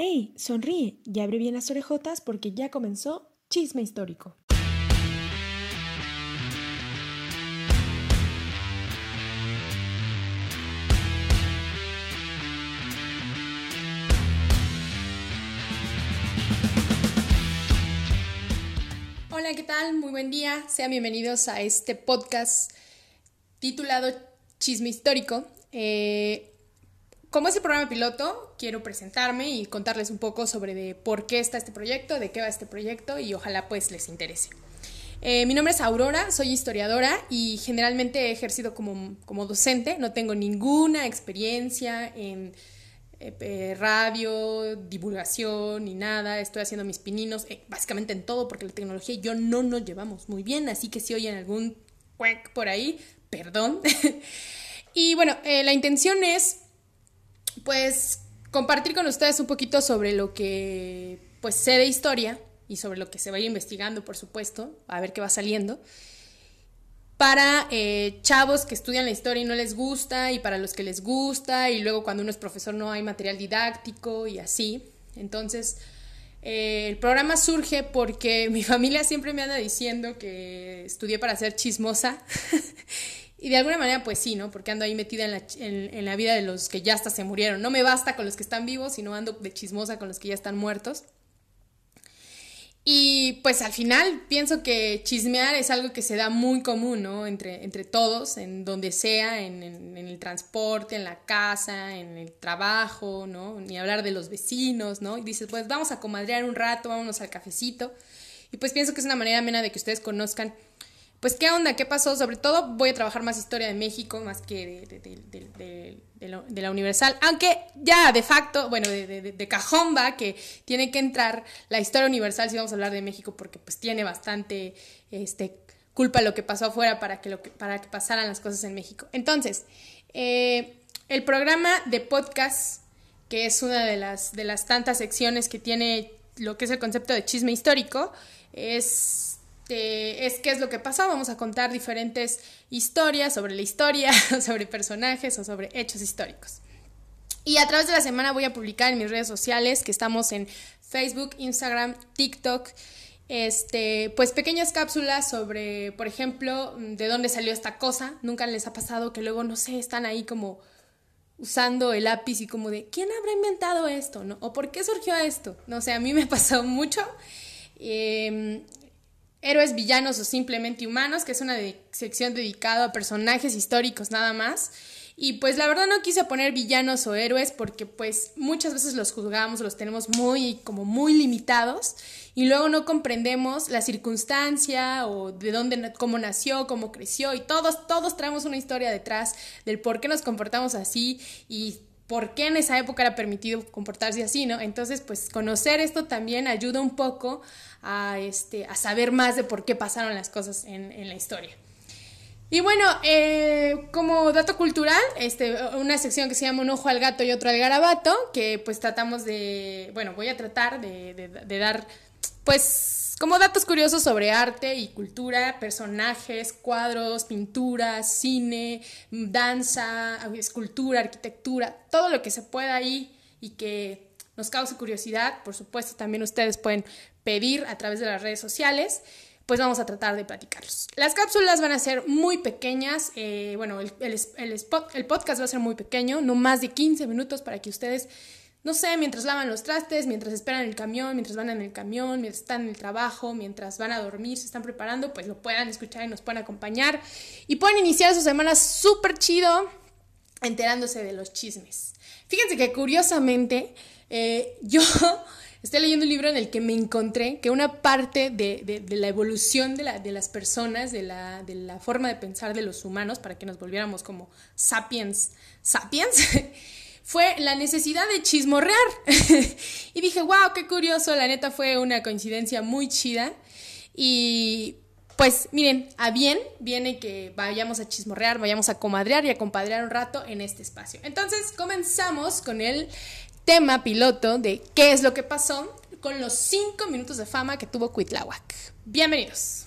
¡Ey! Sonríe y abre bien las orejotas porque ya comenzó Chisme Histórico. Hola, ¿qué tal? Muy buen día. Sean bienvenidos a este podcast titulado Chisme Histórico. Eh, como es el programa piloto, quiero presentarme y contarles un poco sobre de por qué está este proyecto, de qué va este proyecto y ojalá pues les interese. Eh, mi nombre es Aurora, soy historiadora y generalmente he ejercido como, como docente. No tengo ninguna experiencia en eh, radio, divulgación ni nada. Estoy haciendo mis pininos, eh, básicamente en todo, porque la tecnología y yo no nos llevamos muy bien. Así que si oyen algún cuac por ahí, perdón. y bueno, la intención es pues compartir con ustedes un poquito sobre lo que pues sé de historia y sobre lo que se vaya investigando, por supuesto, a ver qué va saliendo. Para eh, chavos que estudian la historia y no les gusta, y para los que les gusta, y luego cuando uno es profesor no hay material didáctico y así. Entonces, eh, el programa surge porque mi familia siempre me anda diciendo que estudié para ser chismosa Y de alguna manera, pues sí, ¿no? Porque ando ahí metida en la, en, la, vida de los que ya hasta se murieron. No me basta con los que están vivos, sino ando de chismosa con los que ya están muertos. Y pues al final pienso que chismear es algo que se da muy común, ¿no? Entre, entre todos, en donde sea, en, en, el transporte, en la casa, en el trabajo, ¿no? Ni hablar de los vecinos, ¿no? Y dices, pues vamos a comadrear un rato, vámonos al cafecito. Y pues pienso que es una manera amena de que ustedes conozcan pues qué onda, qué pasó. Sobre todo voy a trabajar más historia de México más que de, la, Universal. Aunque ya de facto, bueno, de, cajón va que tiene que entrar la historia universal si vamos a hablar de México porque pues tiene bastante este, culpa lo que pasó afuera para que, lo que, para que pasaran las cosas en México. Entonces, eh, el programa de podcast, que es una de las, de las tantas secciones que tiene lo que es el concepto de chisme histórico, es este, es qué es lo que pasó. Vamos a contar diferentes historias sobre la historia, sobre personajes o sobre hechos históricos. Y a través de la semana voy a publicar en mis redes sociales, que estamos en Facebook, Instagram, TikTok, este, pues pequeñas cápsulas sobre, por ejemplo, de dónde salió esta cosa. Nunca les ha pasado que luego, no sé, están ahí como usando el lápiz y como de, ¿quién habrá inventado esto? ¿no? ¿O por qué surgió esto? No sé, a mí me ha pasado mucho. Eh, Héroes, villanos o simplemente humanos, que es una sección dedicada a personajes históricos nada más. Y pues la verdad no quise poner villanos o héroes porque pues muchas veces los juzgamos, los tenemos muy como muy limitados y luego no comprendemos la circunstancia o de dónde, cómo nació, cómo creció y todos, todos traemos una historia detrás del por qué nos comportamos así y por qué en esa época era permitido comportarse así, ¿no? Entonces, pues conocer esto también ayuda un poco a, este, a saber más de por qué pasaron las cosas en, en la historia. Y bueno, eh, como dato cultural, este, una sección que se llama Un ojo al gato y otro al garabato, que pues tratamos de, bueno, voy a tratar de, de, de dar, pues, como datos curiosos sobre arte y cultura, personajes, cuadros, pinturas, cine, danza, escultura, arquitectura, todo lo que se pueda ahí y que nos cause curiosidad. Por supuesto, también ustedes pueden pedir a través de las redes sociales pues vamos a tratar de platicarlos. Las cápsulas van a ser muy pequeñas, eh, bueno, el, podcast va a ser muy pequeño, no más de 15 minutos para que ustedes no sé, mientras lavan los trastes, mientras esperan el camión, mientras van en el camión, mientras están en el trabajo, mientras van a dormir, se están preparando, pues lo puedan escuchar y nos puedan acompañar. Y pueden iniciar su semana súper chido enterándose de los chismes. Fíjense que curiosamente eh, yo estoy leyendo un libro en el que me encontré que una parte de, la evolución de, la, de, las personas, de la forma de pensar de los humanos, para que nos volviéramos como sapiens, sapiens, fue la necesidad de chismorrear. y dije, wow, qué curioso, la neta fue una coincidencia muy chida. Y pues miren, a bien viene que vayamos a chismorrear, vayamos a comadrear y a compadrear un rato en este espacio. Entonces comenzamos con el tema piloto de qué es lo que pasó con los cinco minutos de fama que tuvo Cuitláhuac. Bienvenidos.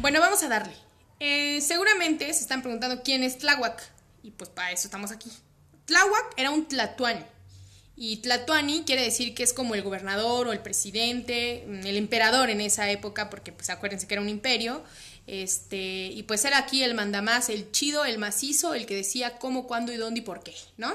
Bueno, vamos a darle. Eh, seguramente se están preguntando quién es Tláhuac. y pues para eso estamos aquí. Tláhuac era un tlatuani. Y Tlatuani quiere decir que es como el gobernador o el presidente, mm, el emperador en esa época, porque pues acuérdense que era un imperio. Este, y pues era aquí el mandamás, el chido, el macizo, el que decía cómo, cuándo y dónde y por qué, ¿no?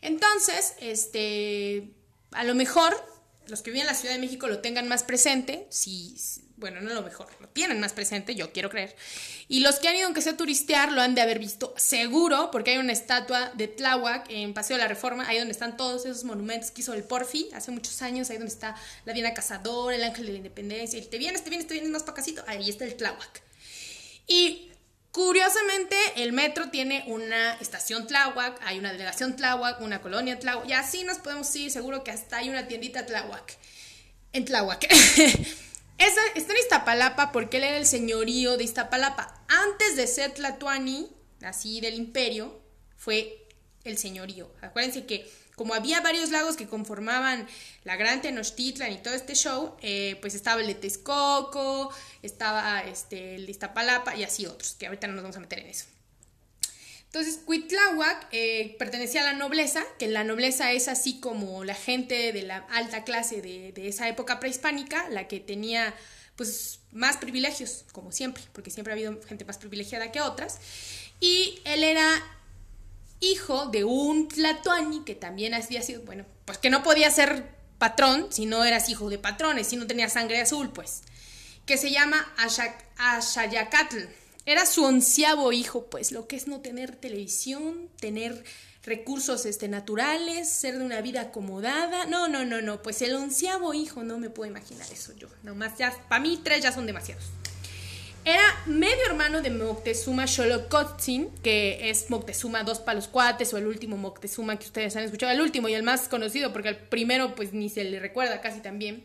Entonces, este, a lo mejor los que viven en la Ciudad de México lo tengan más presente, si, bueno, no lo mejor, lo tienen más presente, yo quiero creer. Y los que han ido, aunque sea turistear, lo han de haber visto seguro, porque hay una estatua de Tláhuac en Paseo de la Reforma, ahí donde están todos esos monumentos que hizo el Porfi hace muchos años, ahí donde está la Diana Cazador, el Ángel de la Independencia, y te vienes, te vienes, te vienes más para casito, ahí está el Tláhuac. Y Curiosamente, el metro tiene una estación Tláhuac, hay una delegación Tláhuac, una colonia Tláhuac, y así nos podemos ir, seguro que hasta hay una tiendita Tláhuac. En Tláhuac. está en Iztapalapa porque él era el señorío de Iztapalapa. Antes de ser Tlatuani, así del imperio, fue el señorío. Acuérdense que como había varios lagos que conformaban la Gran Tenochtitlan y todo este show, eh, pues estaba el de Texcoco, estaba este, el de Iztapalapa y así otros, que ahorita no nos vamos a meter en eso. Entonces, Cuitláhuac eh, pertenecía a la nobleza, que la nobleza es así como la gente de la alta clase de, de esa época prehispánica, la que tenía pues más privilegios, como siempre, porque siempre ha habido gente más privilegiada que otras. Y él era hijo de un Tlatoani que también había sido, bueno, pues que no podía ser patrón si no eras hijo de patrones, si no tenía sangre azul, pues, que se llama Ashayacatl. Era su onceavo hijo, pues, lo que es no tener televisión, tener recursos este, naturales, ser de una vida acomodada. No, no, no, no, pues el onceavo hijo, no me puedo imaginar eso yo. Nomás ya, para mí tres ya son demasiados. Era medio hermano de Moctezuma Xolocotzin, que es Moctezuma dos palos cuates o el último Moctezuma que ustedes han escuchado, el último y el más conocido, porque el primero pues ni se le recuerda casi también.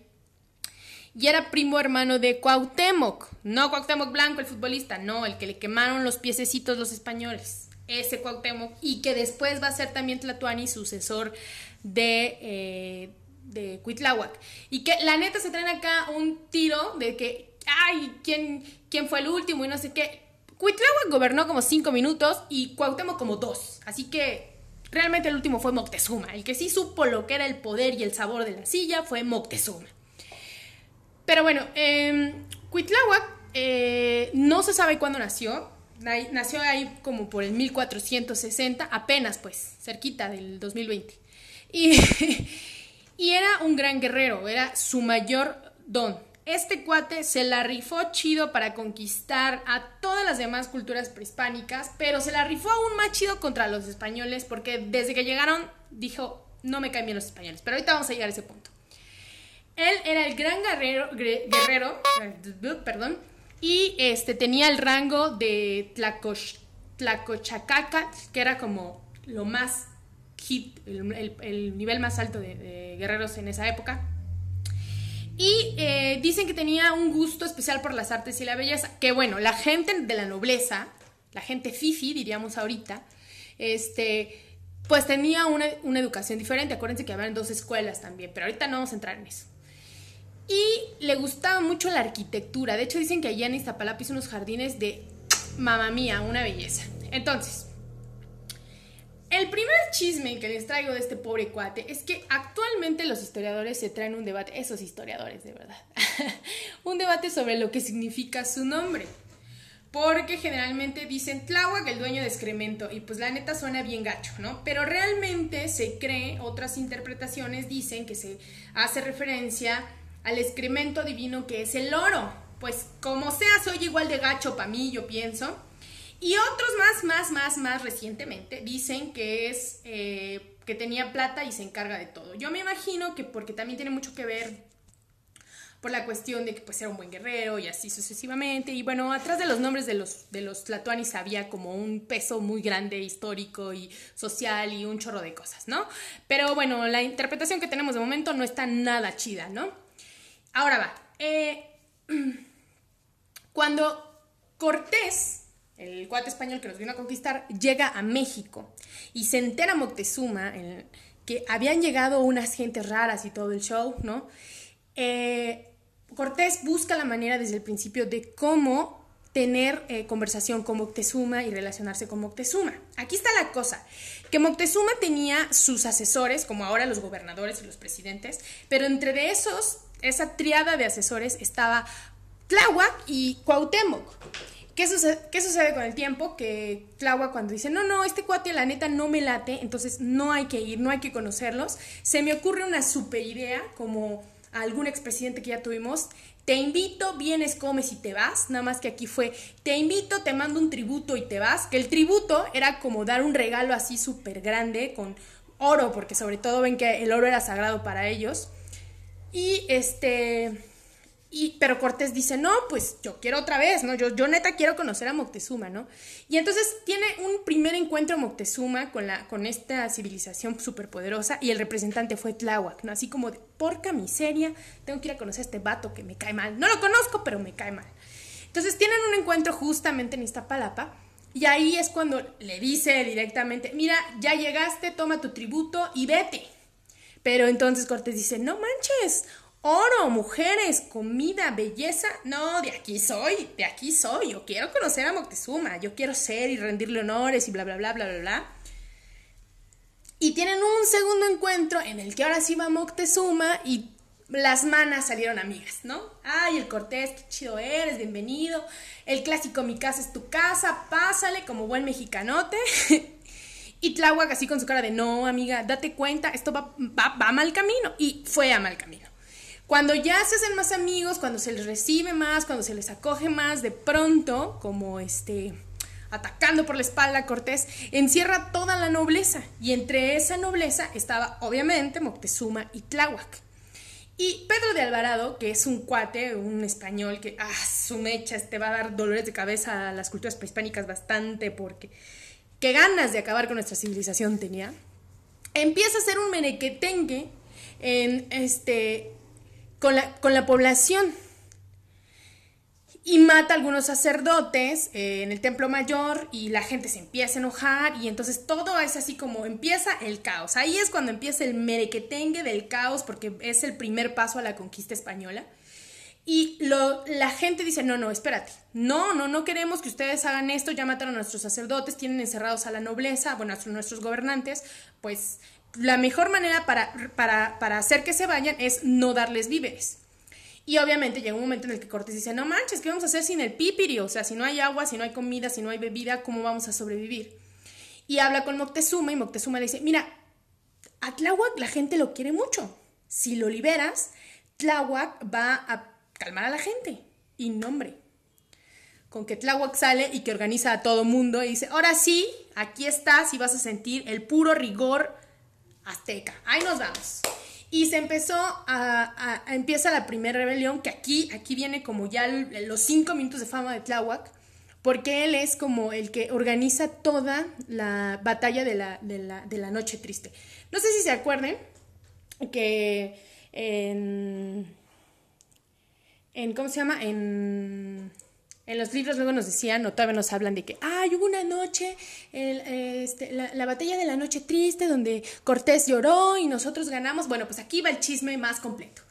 Y era primo hermano de Cuauhtémoc, no Cuauhtémoc Blanco, el futbolista, no, el que le quemaron los piececitos los españoles, ese Cuauhtémoc, y que después va a ser también Tlatuani, sucesor de... Eh, de Cuitláhuac. Y que la neta se traen acá un tiro de que ay, ¿quién, quién fue el último y no sé qué. Cuitláhuac gobernó como cinco minutos y Cuauhtémoc como dos. Así que realmente el último fue Moctezuma. El que sí supo lo que era el poder y el sabor de la silla fue Moctezuma. Pero bueno, Cuitláhuac eh, no se sabe cuándo nació. Nació ahí como por el 1460, apenas pues, cerquita del 2020. Y, y era un gran guerrero, era su mayor don este cuate se la rifó chido para conquistar a todas las demás culturas prehispánicas, pero se la rifó aún más chido contra los españoles porque desde que llegaron dijo, no me caen bien los españoles, pero ahorita vamos a llegar a ese punto. Él era el gran guerrero, guerrero perdón, y este, tenía el rango de Tlacochacaca, que era como lo más hit, el, nivel más alto de guerreros en esa época. Y eh, dicen que tenía un gusto especial por las artes y la belleza. Que bueno, la gente de la nobleza, la gente fifi, diríamos ahorita, este, pues tenía una, educación diferente. Acuérdense que habían dos escuelas también, pero ahorita no vamos a entrar en eso. Y le gustaba mucho la arquitectura. De hecho, dicen que allá en Iztapalapa hizo unos jardines de mamá mía, una belleza. Entonces, el primer chisme que les traigo de este pobre cuate es que los historiadores se traen un debate, esos historiadores de verdad, un debate sobre lo que significa su nombre. Porque generalmente dicen Tláhuac, el dueño de excremento, y pues la neta suena bien gacho, ¿no? Pero realmente se cree, otras interpretaciones dicen que se hace referencia al excremento divino que es el oro. Pues como sea, soy igual de gacho para mí, yo pienso. Y otros más, más, más, más recientemente dicen que es eh, que tenía plata y se encarga de todo. Yo me imagino que porque también tiene mucho que ver por la cuestión de que pues era un buen guerrero y así sucesivamente. Y bueno, atrás de los nombres de los, de los Tlatuanis había como un peso muy grande histórico y social y un chorro de cosas, ¿no? Pero bueno, la interpretación que tenemos de momento no está nada chida, ¿no? Ahora va. Eh, cuando Cortés el cuate español que nos vino a conquistar, llega a México y se entera Moctezuma que habían llegado unas gentes raras y todo el show, ¿no? Eh, Cortés busca la manera desde el principio de cómo tener eh, conversación con Moctezuma y relacionarse con Moctezuma. Aquí está la cosa, que Moctezuma tenía sus asesores, como ahora los gobernadores y los presidentes, pero entre esos, esa triada de asesores estaba Tláhuac y Cuauhtémoc. ¿Qué sucede, ¿Qué sucede, con el tiempo? Que Tláhuac cuando dice, no, no, este cuate la neta no me late, entonces no hay que ir, no hay que conocerlos, se me ocurre una super idea, como algún expresidente que ya tuvimos, te invito, vienes, comes y te vas, nada más que aquí fue, te invito, te mando un tributo y te vas, que el tributo era como dar un regalo así súper grande con oro, porque sobre todo ven que el oro era sagrado para ellos. Y este, y, pero Cortés dice, no, pues yo quiero otra vez, ¿no? Yo, yo neta quiero conocer a Moctezuma, ¿no? Y entonces tiene un primer encuentro Moctezuma con, la, con esta civilización superpoderosa y el representante fue Tláhuac, ¿no? Así como de porca miseria, tengo que ir a conocer a este vato que me cae mal. No lo conozco, pero me cae mal. Entonces tienen un encuentro justamente en Iztapalapa y ahí es cuando le dice directamente, mira, ya llegaste, toma tu tributo y vete. Pero entonces Cortés dice, no manches, oro, mujeres, comida, belleza. No, de aquí soy, de aquí soy. Yo quiero conocer a Moctezuma, yo quiero ser y rendirle honores y bla, bla, bla, bla, bla, bla. Y tienen un segundo encuentro en el que ahora sí va Moctezuma y las manas salieron amigas, ¿no? Ay, el Cortés, qué chido eres, bienvenido. El clásico Mi casa es tu casa, pásale como buen mexicanote. y Tláhuac así con su cara de no, amiga, date cuenta, esto va, va, va a mal camino. Y fue a mal camino. Cuando ya se hacen más amigos, cuando se les recibe más, cuando se les acoge más, de pronto, como este atacando por la espalda a Cortés, encierra toda la nobleza. Y entre esa nobleza estaba, obviamente, Moctezuma y Tláhuac. Y Pedro de Alvarado, que es un cuate, un español que, ah, su mecha, te va a dar dolores de cabeza a las culturas prehispánicas bastante porque qué ganas de acabar con nuestra civilización tenía, empieza a ser un menequetengue en, este, con la, con la población y mata a algunos sacerdotes eh, en el templo mayor y la gente se empieza a enojar y entonces todo es así como empieza el caos. Ahí es cuando empieza el merequetengue del caos porque es el primer paso a la conquista española. Y la gente dice, no, no, espérate, no, no, no queremos que ustedes hagan esto, ya mataron a nuestros sacerdotes, tienen encerrados a la nobleza, bueno, a nuestros gobernantes, pues la mejor manera para, para, para hacer que se vayan es no darles víveres. Y obviamente llega un momento en el que Cortés dice, no manches, ¿qué vamos a hacer sin el pipiri? O sea, si no hay agua, si no hay comida, si no hay bebida, ¿cómo vamos a sobrevivir? Y habla con Moctezuma y Moctezuma le dice, mira, a Tláhuac la gente lo quiere mucho. Si lo liberas, Tláhuac va a calmar a la gente. Y nombre. Con que Tláhuac sale y que organiza a todo mundo y dice, ahora sí, aquí estás y vas a sentir el puro rigor azteca. Ahí nos vamos. Y se empezó a, empieza la primera rebelión, que aquí, aquí viene como ya los cinco minutos de fama de Tláhuac, porque él es como el que organiza toda la batalla de la, de la, de la noche triste. No sé si se acuerden que en, en ¿cómo se llama? En en los libros luego nos decían, o todavía nos hablan de que, ay, hubo una noche, este, la, batalla de la noche triste, donde Cortés lloró y nosotros ganamos. Bueno, pues aquí va el chisme más completo.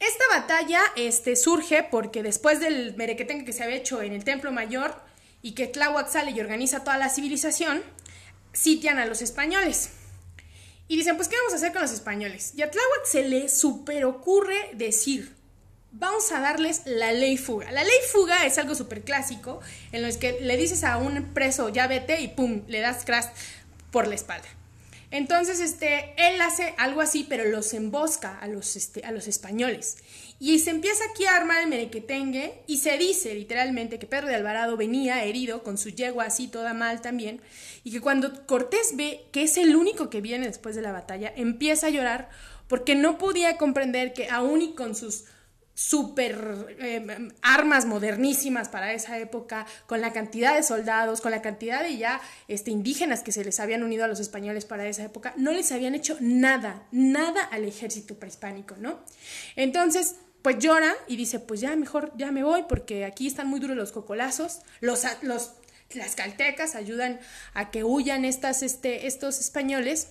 Esta batalla este, surge porque después del merequetengue que se había hecho en el Templo Mayor y que Tláhuac sale y organiza toda la civilización, sitian a los españoles. Y dicen, pues, ¿qué vamos a hacer con los españoles? Y a Tláhuac se le super ocurre decir, vamos a darles la ley fuga. La ley fuga es algo súper clásico en los que le dices a un preso ya vete y pum, le das crash por la espalda. Entonces, este, él hace algo así, pero los embosca a los, este, a los españoles. Y se empieza aquí a armar el merequetengue y se dice literalmente que Pedro de Alvarado venía herido con su yegua así toda mal también y que cuando Cortés ve que es el único que viene después de la batalla, empieza a llorar porque no podía comprender que aún y con sus super eh, armas modernísimas para esa época, con la cantidad de soldados, con la cantidad de ya este, indígenas que se les habían unido a los españoles para esa época, no les habían hecho nada, nada al ejército prehispánico, ¿no? Entonces, pues llora y dice, pues ya mejor, ya me voy porque aquí están muy duros los cocolazos, los, los, las caltecas ayudan a que huyan estas, este, estos españoles,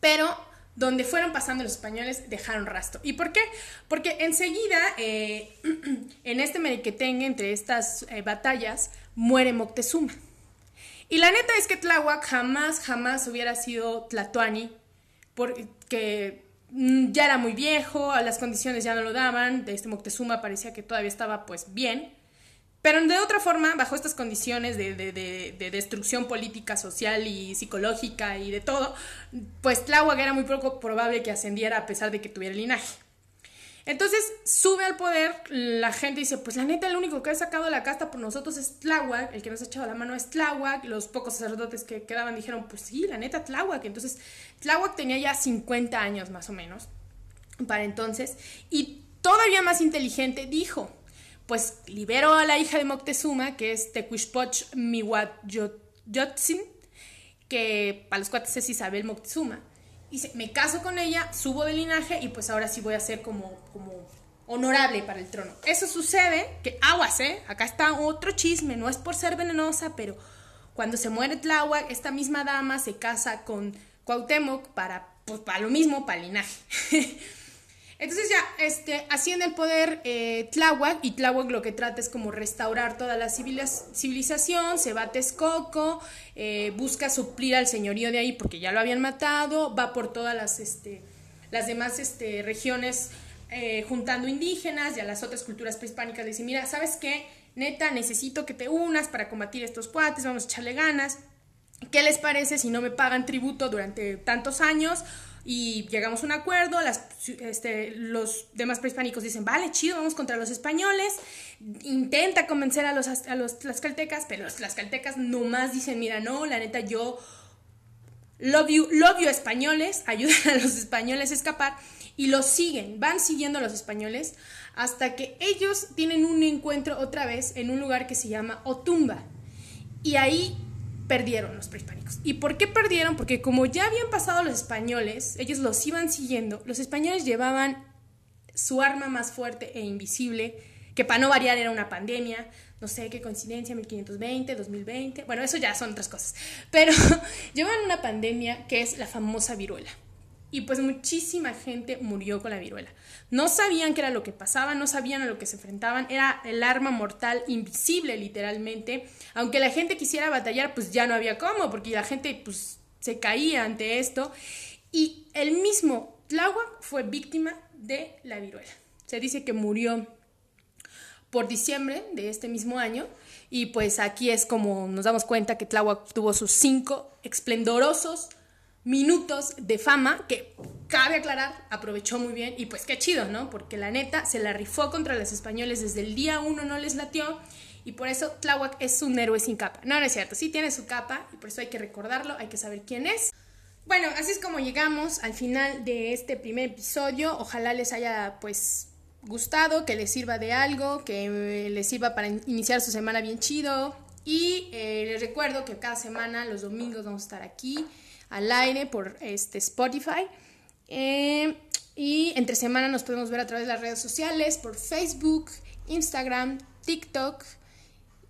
pero donde fueron pasando los españoles dejaron rastro. ¿Y por qué? Porque enseguida, eh, en este meriquetengue, entre estas eh, batallas, muere Moctezuma. Y la neta es que Tláhuac jamás, jamás hubiera sido Tlatuani, porque mm, ya era muy viejo, las condiciones ya no lo daban, de este Moctezuma parecía que todavía estaba pues bien. Pero de otra forma, bajo estas condiciones de, de, destrucción política, social y psicológica y de todo, pues Tláhuac era muy poco probable que ascendiera a pesar de que tuviera linaje. Entonces sube al poder, la gente dice, pues la neta el único que ha sacado la casta por nosotros es Tláhuac, el que nos ha echado la mano es Tláhuac, los pocos sacerdotes que quedaban dijeron, pues sí, la neta Tláhuac. Entonces Tláhuac tenía ya 50 años más o menos para entonces y todavía más inteligente dijo, pues libero a la hija de Moctezuma, que es Tecuishpoch Mihuatyotzin, que para los cuates es Isabel Moctezuma. Y me caso con ella, subo de linaje y pues ahora sí voy a ser como, como honorable para el trono. Eso sucede, que aguas, ¿eh? Acá está otro chisme, no es por ser venenosa, pero cuando se muere Tláhuac, esta misma dama se casa con Cuauhtémoc para, pues, para lo mismo, para el linaje. Entonces ya, este, asciende el poder eh, Tláhuac y Tláhuac lo que trata es como restaurar toda la civilización, se va a Texcoco, eh, busca suplir al señorío de ahí porque ya lo habían matado, va por todas las, este, las demás este, regiones eh, juntando indígenas y a las otras culturas prehispánicas, dice, mira, ¿sabes qué? Neta, necesito que te unas para combatir estos cuates, vamos a echarle ganas. ¿Qué les parece si no me pagan tributo durante tantos años? Y llegamos a un acuerdo, este, los demás prehispánicos dicen, vale, chido, vamos contra los españoles, intenta convencer a los, a los tlaxcaltecas, pero los tlaxcaltecas nomás dicen, mira, no, la neta, yo love you, love you españoles, ayudan a los españoles a escapar y los siguen, van siguiendo a los españoles hasta que ellos tienen un encuentro otra vez en un lugar que se llama Otumba. Y ahí perdieron los prehispánicos. ¿Y por qué perdieron? Porque como ya habían pasado los españoles, ellos los iban siguiendo, los españoles llevaban su arma más fuerte e invisible, que para no variar era una pandemia, no sé qué coincidencia, 1520, 2020, bueno, eso ya son otras cosas, pero llevan una pandemia que es la famosa viruela y pues muchísima gente murió con la viruela. No sabían qué era lo que pasaba, no sabían a lo que se enfrentaban, era el arma mortal invisible literalmente. Aunque la gente quisiera batallar, pues ya no había cómo, porque la gente pues se caía ante esto. Y el mismo Tláhuac fue víctima de la viruela. Se dice que murió por diciembre de este mismo año y pues aquí es como nos damos cuenta que Tláhuac tuvo sus cinco esplendorosos minutos de fama que cabe aclarar, aprovechó muy bien y pues qué chido, ¿no? Porque la neta se la rifó contra los españoles desde el día uno, no les latió y por eso Tláhuac es un héroe sin capa. No, no es cierto, sí tiene su capa y por eso hay que recordarlo, hay que saber quién es. Bueno, así es como llegamos al final de este primer episodio. Ojalá les haya pues gustado, que les sirva de algo, que les sirva para iniciar su semana bien chido. Y eh, les recuerdo que cada semana, los domingos, vamos a estar aquí al aire por este Spotify. Eh, y entre semana nos podemos ver a través de las redes sociales, por Facebook, Instagram, TikTok.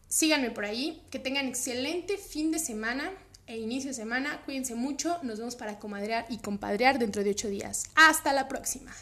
Síganme por ahí. Que tengan excelente fin de semana e inicio de semana. Cuídense mucho. Nos vemos para comadrear y compadrear dentro de ocho días. Hasta la próxima.